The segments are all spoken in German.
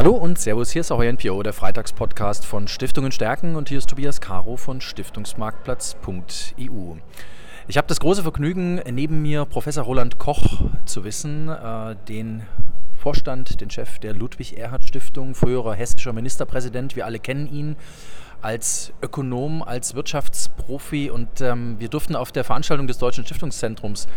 Hallo und Servus, hier ist auch NPO, der Freitagspodcast von Stiftungen stärken und hier ist Tobias Caro von Stiftungsmarktplatz.eu. Ich habe das große Vergnügen, neben mir Professor Roland Koch zu wissen, äh, den Vorstand, den Chef der Ludwig-Erhard-Stiftung, früherer hessischer Ministerpräsident. Wir alle kennen ihn als Ökonom, als Wirtschaftsprofi und ähm, wir durften auf der Veranstaltung des Deutschen Stiftungszentrums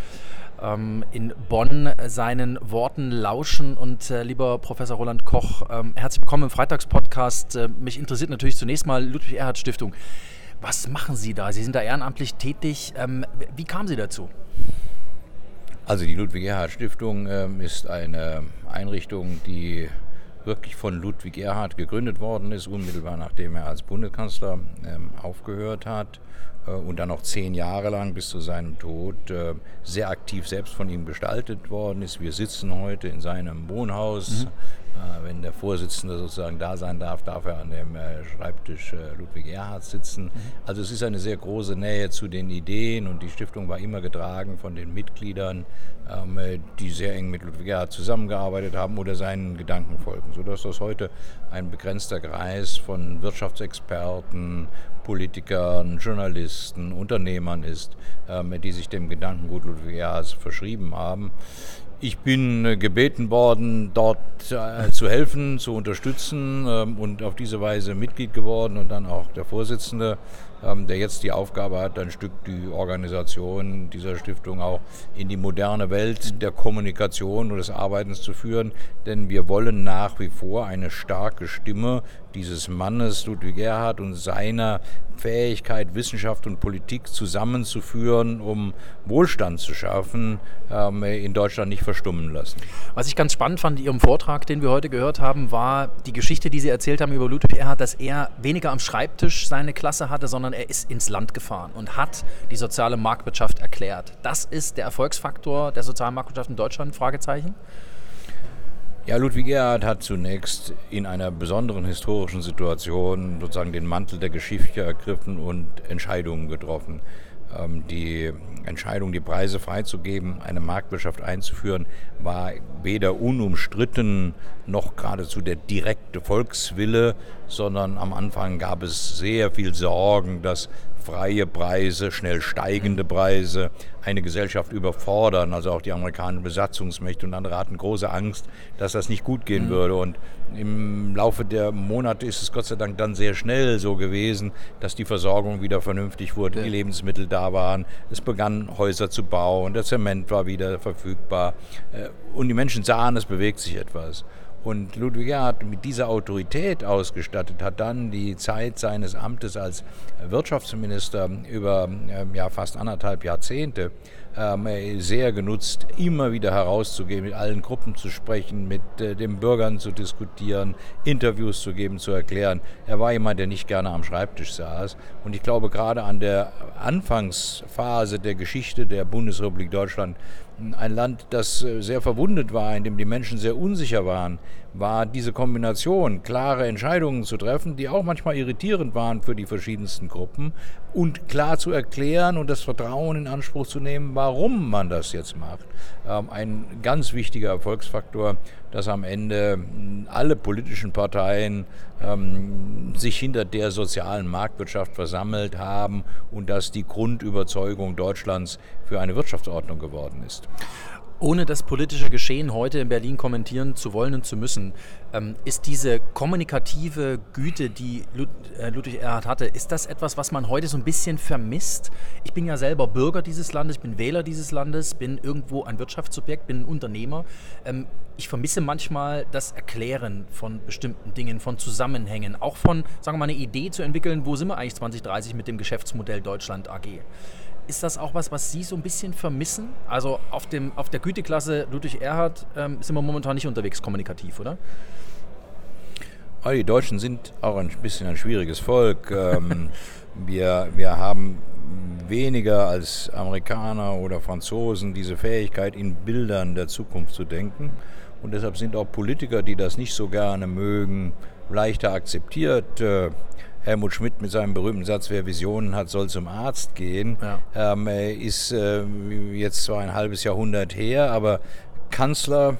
ähm, in Bonn seinen Worten lauschen. Und äh, lieber Professor Roland Koch, ähm, herzlich willkommen im Freitagspodcast. Äh, mich interessiert natürlich zunächst mal Ludwig Erhard Stiftung. Was machen Sie da? Sie sind da ehrenamtlich tätig. Ähm, wie kamen Sie dazu? Also die Ludwig Erhard Stiftung ähm, ist eine Einrichtung, die wirklich von Ludwig Erhard gegründet worden ist, unmittelbar nachdem er als Bundeskanzler ähm, aufgehört hat äh, und dann noch zehn Jahre lang bis zu seinem Tod äh, sehr aktiv selbst von ihm gestaltet worden ist. Wir sitzen heute in seinem Wohnhaus. Mhm. Äh, wenn der Vorsitzende sozusagen da sein darf, darf er an dem Schreibtisch Ludwig Erhard sitzen. Mhm. Also es ist eine sehr große Nähe zu den Ideen und die Stiftung war immer getragen von den Mitgliedern, ähm, die sehr eng mit Ludwig Erhard zusammengearbeitet haben oder seinen Gedanken folgen, sodass das heute ein begrenzter Kreis von Wirtschaftsexperten, Politikern, Journalisten, Unternehmern ist, ähm, die sich dem Gedankengut Ludwig Erhards verschrieben haben. Ich bin äh, gebeten worden, dort äh, zu helfen, zu unterstützen ähm, und auf diese Weise Mitglied geworden und dann auch der Vorsitzende, ähm, der jetzt die Aufgabe hat, ein Stück die Organisation dieser Stiftung auch in die moderne Welt der Kommunikation und des Arbeitens zu führen. Denn wir wollen nach wie vor eine starke Stimme dieses Mannes Ludwig Erhard und seiner Fähigkeit, Wissenschaft und Politik zusammenzuführen, um Wohlstand zu schaffen, in Deutschland nicht verstummen lassen. Was ich ganz spannend fand in Ihrem Vortrag, den wir heute gehört haben, war die Geschichte, die Sie erzählt haben über Ludwig Erhard, dass er weniger am Schreibtisch seine Klasse hatte, sondern er ist ins Land gefahren und hat die soziale Marktwirtschaft erklärt. Das ist der Erfolgsfaktor der sozialen Marktwirtschaft in Deutschland? Fragezeichen. Ja, Ludwig Erhard hat zunächst in einer besonderen historischen Situation sozusagen den Mantel der Geschichte ergriffen und Entscheidungen getroffen. Ähm, die Entscheidung, die Preise freizugeben, eine Marktwirtschaft einzuführen, war weder unumstritten noch geradezu der direkte Volkswille, sondern am Anfang gab es sehr viel Sorgen, dass freie Preise, schnell steigende Preise eine Gesellschaft überfordern. Also auch die amerikanischen Besatzungsmächte und andere hatten große Angst, dass das nicht gut gehen mhm. würde. Und im Laufe der Monate ist es Gott sei Dank dann sehr schnell so gewesen, dass die Versorgung wieder vernünftig wurde, ja. die Lebensmittel da waren. Es begann Häuser zu bauen, der Zement war wieder verfügbar. Äh, und die Menschen sahen, es bewegt sich etwas. Und Ludwig Erhard mit dieser Autorität ausgestattet hat dann die Zeit seines Amtes als Wirtschaftsminister über ähm, ja, fast anderthalb Jahrzehnte ähm, sehr genutzt, immer wieder herauszugehen, mit allen Gruppen zu sprechen, mit äh, den Bürgern zu diskutieren, Interviews zu geben, zu erklären. Er war jemand, der nicht gerne am Schreibtisch saß. Und ich glaube, gerade an der Anfangsphase der Geschichte der Bundesrepublik Deutschland ein Land, das äh, sehr verwundet war, in dem die Menschen sehr unsicher waren, war diese Kombination, klare Entscheidungen zu treffen, die auch manchmal irritierend waren für die verschiedensten Gruppen und klar zu erklären und das Vertrauen in Anspruch zu nehmen, warum man das jetzt macht. Ähm, ein ganz wichtiger Erfolgsfaktor, dass am Ende hm, alle politischen Parteien ähm, sich hinter der sozialen Marktwirtschaft versammelt haben und dass die Grundüberzeugung Deutschlands für eine Wirtschaftsordnung geworden ist. Ohne das politische Geschehen heute in Berlin kommentieren zu wollen und zu müssen, ähm, ist diese kommunikative Güte, die äh, Ludwig Erhard hatte, ist das etwas, was man heute so ein bisschen vermisst? Ich bin ja selber Bürger dieses Landes, bin Wähler dieses Landes, bin irgendwo ein Wirtschaftssubjekt, bin ein Unternehmer. Ähm, ich vermisse manchmal das Erklären von bestimmten Dingen, von Zusammenhängen, auch von, sagen wir mal, eine Idee zu entwickeln, wo sind wir eigentlich 2030 mit dem Geschäftsmodell Deutschland AG. Ist das auch was, was Sie so ein bisschen vermissen? Also auf, dem, auf der Güteklasse Ludwig Erhard ähm, sind wir momentan nicht unterwegs kommunikativ, oder? die Deutschen sind auch ein bisschen ein schwieriges Volk. Ähm, wir, wir haben weniger als Amerikaner oder Franzosen diese Fähigkeit, in Bildern der Zukunft zu denken. Und deshalb sind auch Politiker, die das nicht so gerne mögen, leichter akzeptiert. Äh, Helmut Schmidt mit seinem berühmten Satz, wer Visionen hat, soll zum Arzt gehen, ja. ähm, ist äh, jetzt zwar ein halbes Jahrhundert her, aber Kanzler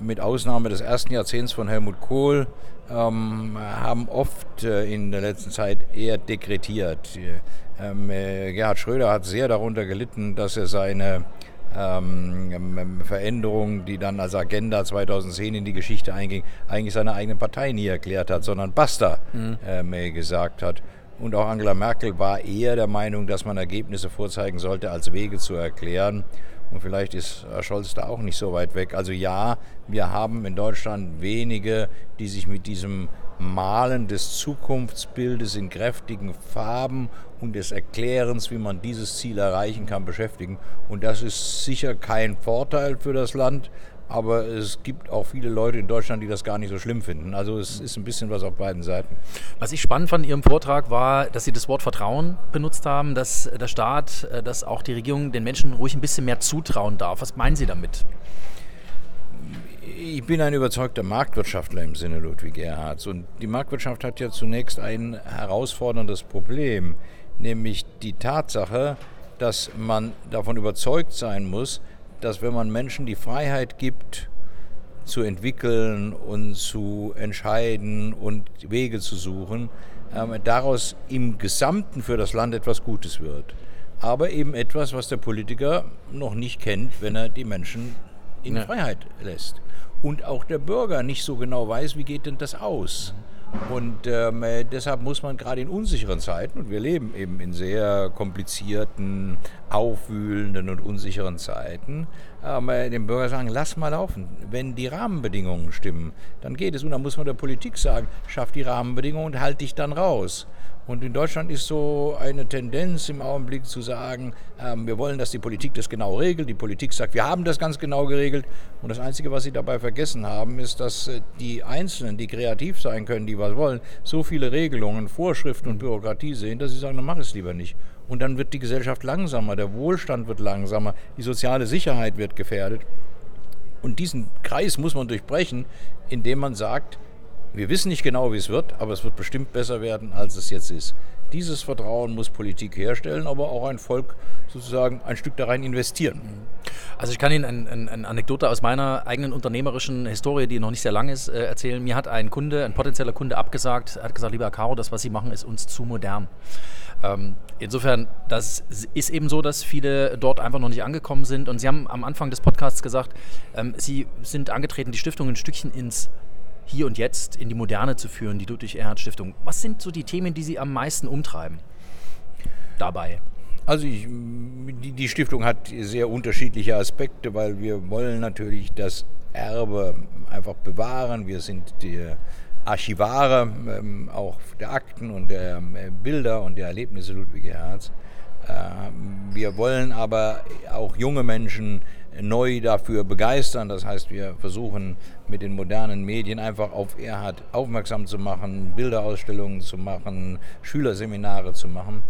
mit Ausnahme des ersten Jahrzehnts von Helmut Kohl, ähm, haben oft äh, in der letzten Zeit eher dekretiert. Ähm, äh, Gerhard Schröder hat sehr darunter gelitten, dass er seine ähm, ähm Veränderungen, die dann als Agenda 2010 in die Geschichte einging, eigentlich seine eigene Partei nie erklärt hat, sondern Basta mhm. äh, gesagt hat. Und auch Angela Merkel war eher der Meinung, dass man Ergebnisse vorzeigen sollte, als Wege zu erklären. Und vielleicht ist Herr Scholz da auch nicht so weit weg. Also ja, wir haben in Deutschland wenige, die sich mit diesem Malen des Zukunftsbildes in kräftigen Farben und des Erklärens, wie man dieses Ziel erreichen kann, beschäftigen. Und das ist sicher kein Vorteil für das Land, aber es gibt auch viele Leute in Deutschland, die das gar nicht so schlimm finden. Also es ist ein bisschen was auf beiden Seiten. Was ich spannend fand in Ihrem Vortrag war, dass Sie das Wort Vertrauen benutzt haben, dass der Staat, äh, dass auch die Regierung den Menschen ruhig ein bisschen mehr zutrauen darf. Was meinen Sie damit? Ich bin ein überzeugter Marktwirtschaftler im Sinne Ludwig Erhards. Und die Marktwirtschaft hat ja zunächst ein herausforderndes Problem, nämlich die Tatsache, dass man davon überzeugt sein muss, dass wenn man Menschen die Freiheit gibt, zu entwickeln und zu entscheiden und Wege zu suchen, ähm, daraus im Gesamten für das Land etwas Gutes wird. Aber eben etwas, was der Politiker noch nicht kennt, wenn er die Menschen in ja. Freiheit lässt. Und auch der Bürger nicht so genau weiß, wie geht denn das aus. Und ähm, äh, deshalb muss man gerade in unsicheren Zeiten, und wir leben eben in sehr komplizierten, aufwühlenden und unsicheren Zeiten, äh, dem Bürger sagen, lass mal laufen. Wenn die Rahmenbedingungen stimmen, dann geht es. Und dann muss man der Politik sagen, schaff die Rahmenbedingungen und halt dich dann raus. Und in Deutschland ist so eine Tendenz im Augenblick zu sagen, ähm, wir wollen, dass die Politik das genau regelt. Die Politik sagt, wir haben das ganz genau geregelt. Und das Einzige, was sie dabei vergessen haben, ist, dass äh, die Einzelnen, die kreativ sein können, die was wollen, so viele Regelungen, Vorschriften und Bürokratie sehen, dass sie sagen, dann mach es lieber nicht. Und dann wird die Gesellschaft langsamer, der Wohlstand wird langsamer, die soziale Sicherheit wird gefährdet. Und diesen Kreis muss man durchbrechen, indem man sagt, wir wissen nicht genau, wie es wird, aber es wird bestimmt besser werden, als es jetzt ist. Dieses Vertrauen muss Politik herstellen, aber auch ein Volk sozusagen ein Stück da rein investieren. Also ich kann Ihnen eine ein, ein Anekdote aus meiner eigenen unternehmerischen Historie, die noch nicht sehr lang ist, äh, erzählen. Mir hat ein Kunde, ein potenzieller Kunde abgesagt, er hat gesagt, lieber Caro, das, was Sie machen, ist uns zu modern. Ähm, insofern, das ist eben so, dass viele dort einfach noch nicht angekommen sind. Und Sie haben am Anfang des Podcasts gesagt, ähm, Sie sind angetreten, die Stiftung ein Stückchen ins hier und jetzt in die Moderne zu führen, die Ludwig Erhard Stiftung. Was sind so die Themen, die Sie am meisten umtreiben dabei? Also ich, die, die Stiftung hat sehr unterschiedliche Aspekte, weil wir wollen natürlich das Erbe einfach bewahren. Wir sind die Archivare ähm, auch der Akten und der äh, Bilder und der Erlebnisse Ludwig Erhards. Äh, wir wollen aber auch junge Menschen neu dafür begeistern. Das heißt, wir versuchen mit den modernen Medien einfach auf Erhard aufmerksam zu machen, Bilderausstellungen zu machen, Schülerseminare zu machen.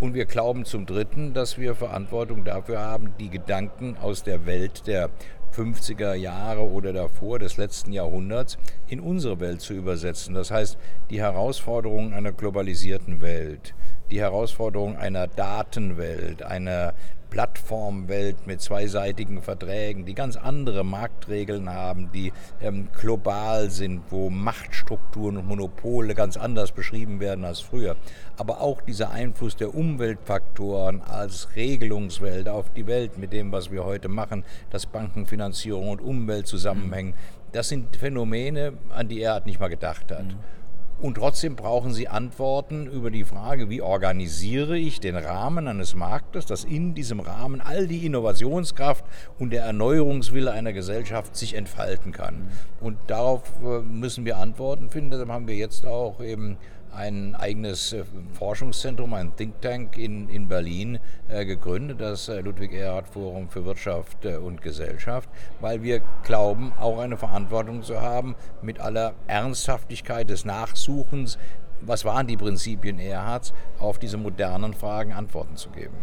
Und wir glauben zum Dritten, dass wir Verantwortung dafür haben, die Gedanken aus der Welt der 50er Jahre oder davor des letzten Jahrhunderts in unsere Welt zu übersetzen. Das heißt, die Herausforderungen einer globalisierten Welt, die Herausforderung einer Datenwelt, einer Plattformwelt mit zweiseitigen Verträgen, die ganz andere Marktregeln haben, die ähm, global sind, wo Machtstrukturen und Monopole ganz anders beschrieben werden als früher. Aber auch dieser Einfluss der Umweltfaktoren als Regelungswelt auf die Welt mit dem, was wir heute machen, dass Bankenfinanzierung und Umwelt zusammenhängen, das sind Phänomene, an die er nicht mal gedacht hat. Mhm. Und trotzdem brauchen Sie Antworten über die Frage, wie organisiere ich den Rahmen eines Marktes, dass in diesem Rahmen all die Innovationskraft und der Erneuerungswille einer Gesellschaft sich entfalten kann. Und darauf äh, müssen wir Antworten finden. Deshalb haben wir jetzt auch eben ein eigenes äh, Forschungszentrum, ein Think Tank in, in Berlin äh, gegründet, das äh, Ludwig Erhard Forum für Wirtschaft äh, und Gesellschaft, weil wir glauben, auch eine Verantwortung zu haben, mit aller Ernsthaftigkeit des Nachsuchens, was waren die Prinzipien Erhards, auf diese modernen Fragen Antworten zu geben.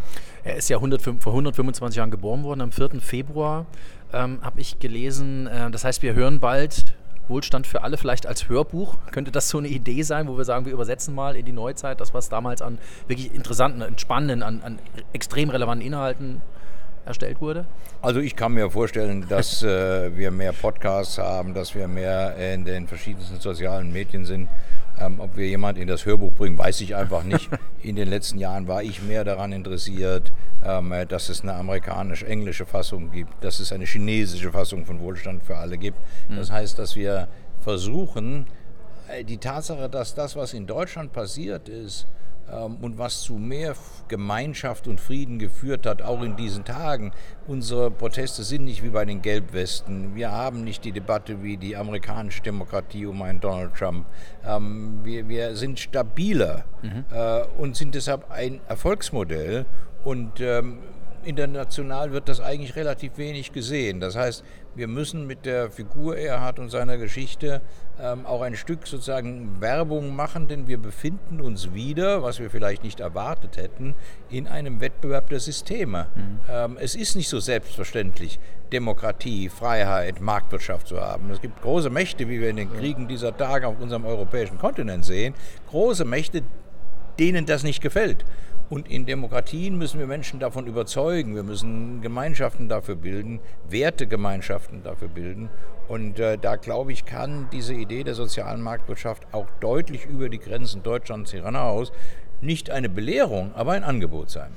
Er ist ja 100, vor 125 Jahren geboren worden, am 4. Februar ähm, habe ich gelesen. Äh, das heißt, wir hören bald Wohlstand für alle vielleicht als Hörbuch. Könnte das so eine Idee sein, wo wir sagen, wir übersetzen mal in die Neuzeit das, was damals an wirklich interessanten, spannenden, an, an extrem relevanten Inhalten erstellt wurde? Also ich kann mir vorstellen, dass äh, wir mehr Podcasts haben, dass wir mehr in den verschiedensten sozialen Medien sind. Ähm, ob wir jemand in das Hörbuch bringen, weiß ich einfach nicht. In den letzten Jahren war ich mehr daran interessiert, ähm, dass es eine amerikanisch-englische Fassung gibt, dass es eine chinesische Fassung von Wohlstand für alle gibt. Das mhm. heißt, dass wir versuchen, äh, die Tatsache, dass das, was in Deutschland passiert ist, und was zu mehr Gemeinschaft und Frieden geführt hat, auch in diesen Tagen. Unsere Proteste sind nicht wie bei den Gelbwesten. Wir haben nicht die Debatte wie die amerikanische Demokratie um einen Donald Trump. Ähm, wir, wir sind stabiler mhm. Äh, und sind deshalb ein Erfolgsmodell. Und ähm, international wird das eigentlich relativ wenig gesehen. Das heißt, wir müssen mit der Figur Erhard und seiner Geschichte ähm, auch ein Stück sozusagen Werbung machen, denn wir befinden uns wieder, was wir vielleicht nicht erwartet hätten, in einem Wettbewerb der Systeme. Mhm. Ähm, es ist nicht so selbstverständlich, Demokratie, Freiheit, Marktwirtschaft zu haben. Es gibt große Mächte, wie wir in den Kriegen dieser Tage auf unserem europäischen Kontinent sehen, große Mächte, denen das nicht gefällt. Und in Demokratien müssen wir Menschen davon überzeugen. Wir müssen Gemeinschaften dafür bilden, Wertegemeinschaften dafür bilden. Und äh, da glaube ich, kann diese Idee der sozialen Marktwirtschaft auch deutlich über die Grenzen Deutschlands hinaus nicht eine Belehrung, aber ein Angebot sein.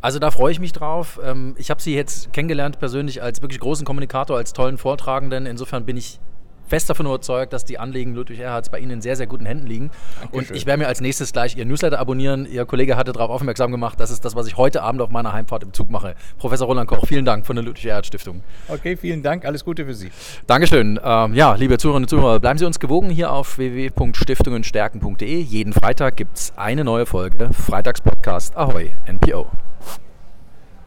Also da freue ich mich drauf. Ähm, ich habe Sie jetzt kennengelernt persönlich als wirklich großen Kommunikator, als tollen Vortragenden. Insofern bin ich fest davon überzeugt, dass die Anliegen Ludwig Erhards bei Ihnen in sehr, sehr guten Händen liegen. Dankeschön. Und ich werde mir als nächstes gleich Ihr Newsletter abonnieren. Ihr Kollege hatte darauf aufmerksam gemacht. Das ist das, was ich heute Abend auf meiner Heimfahrt im Zug mache. Professor Roland Koch, vielen Dank von der Ludwig Erhard Stiftung. Okay, vielen Dank. Alles Gute für Sie. Dankeschön. Ähm, ja, liebe Zuhörerinnen und Zuhörer, bleiben Sie uns gewogen hier auf www.stiftungenstärken.de. Jeden Freitag gibt es eine neue Folge. Freitagspodcast Ahoi, NPO.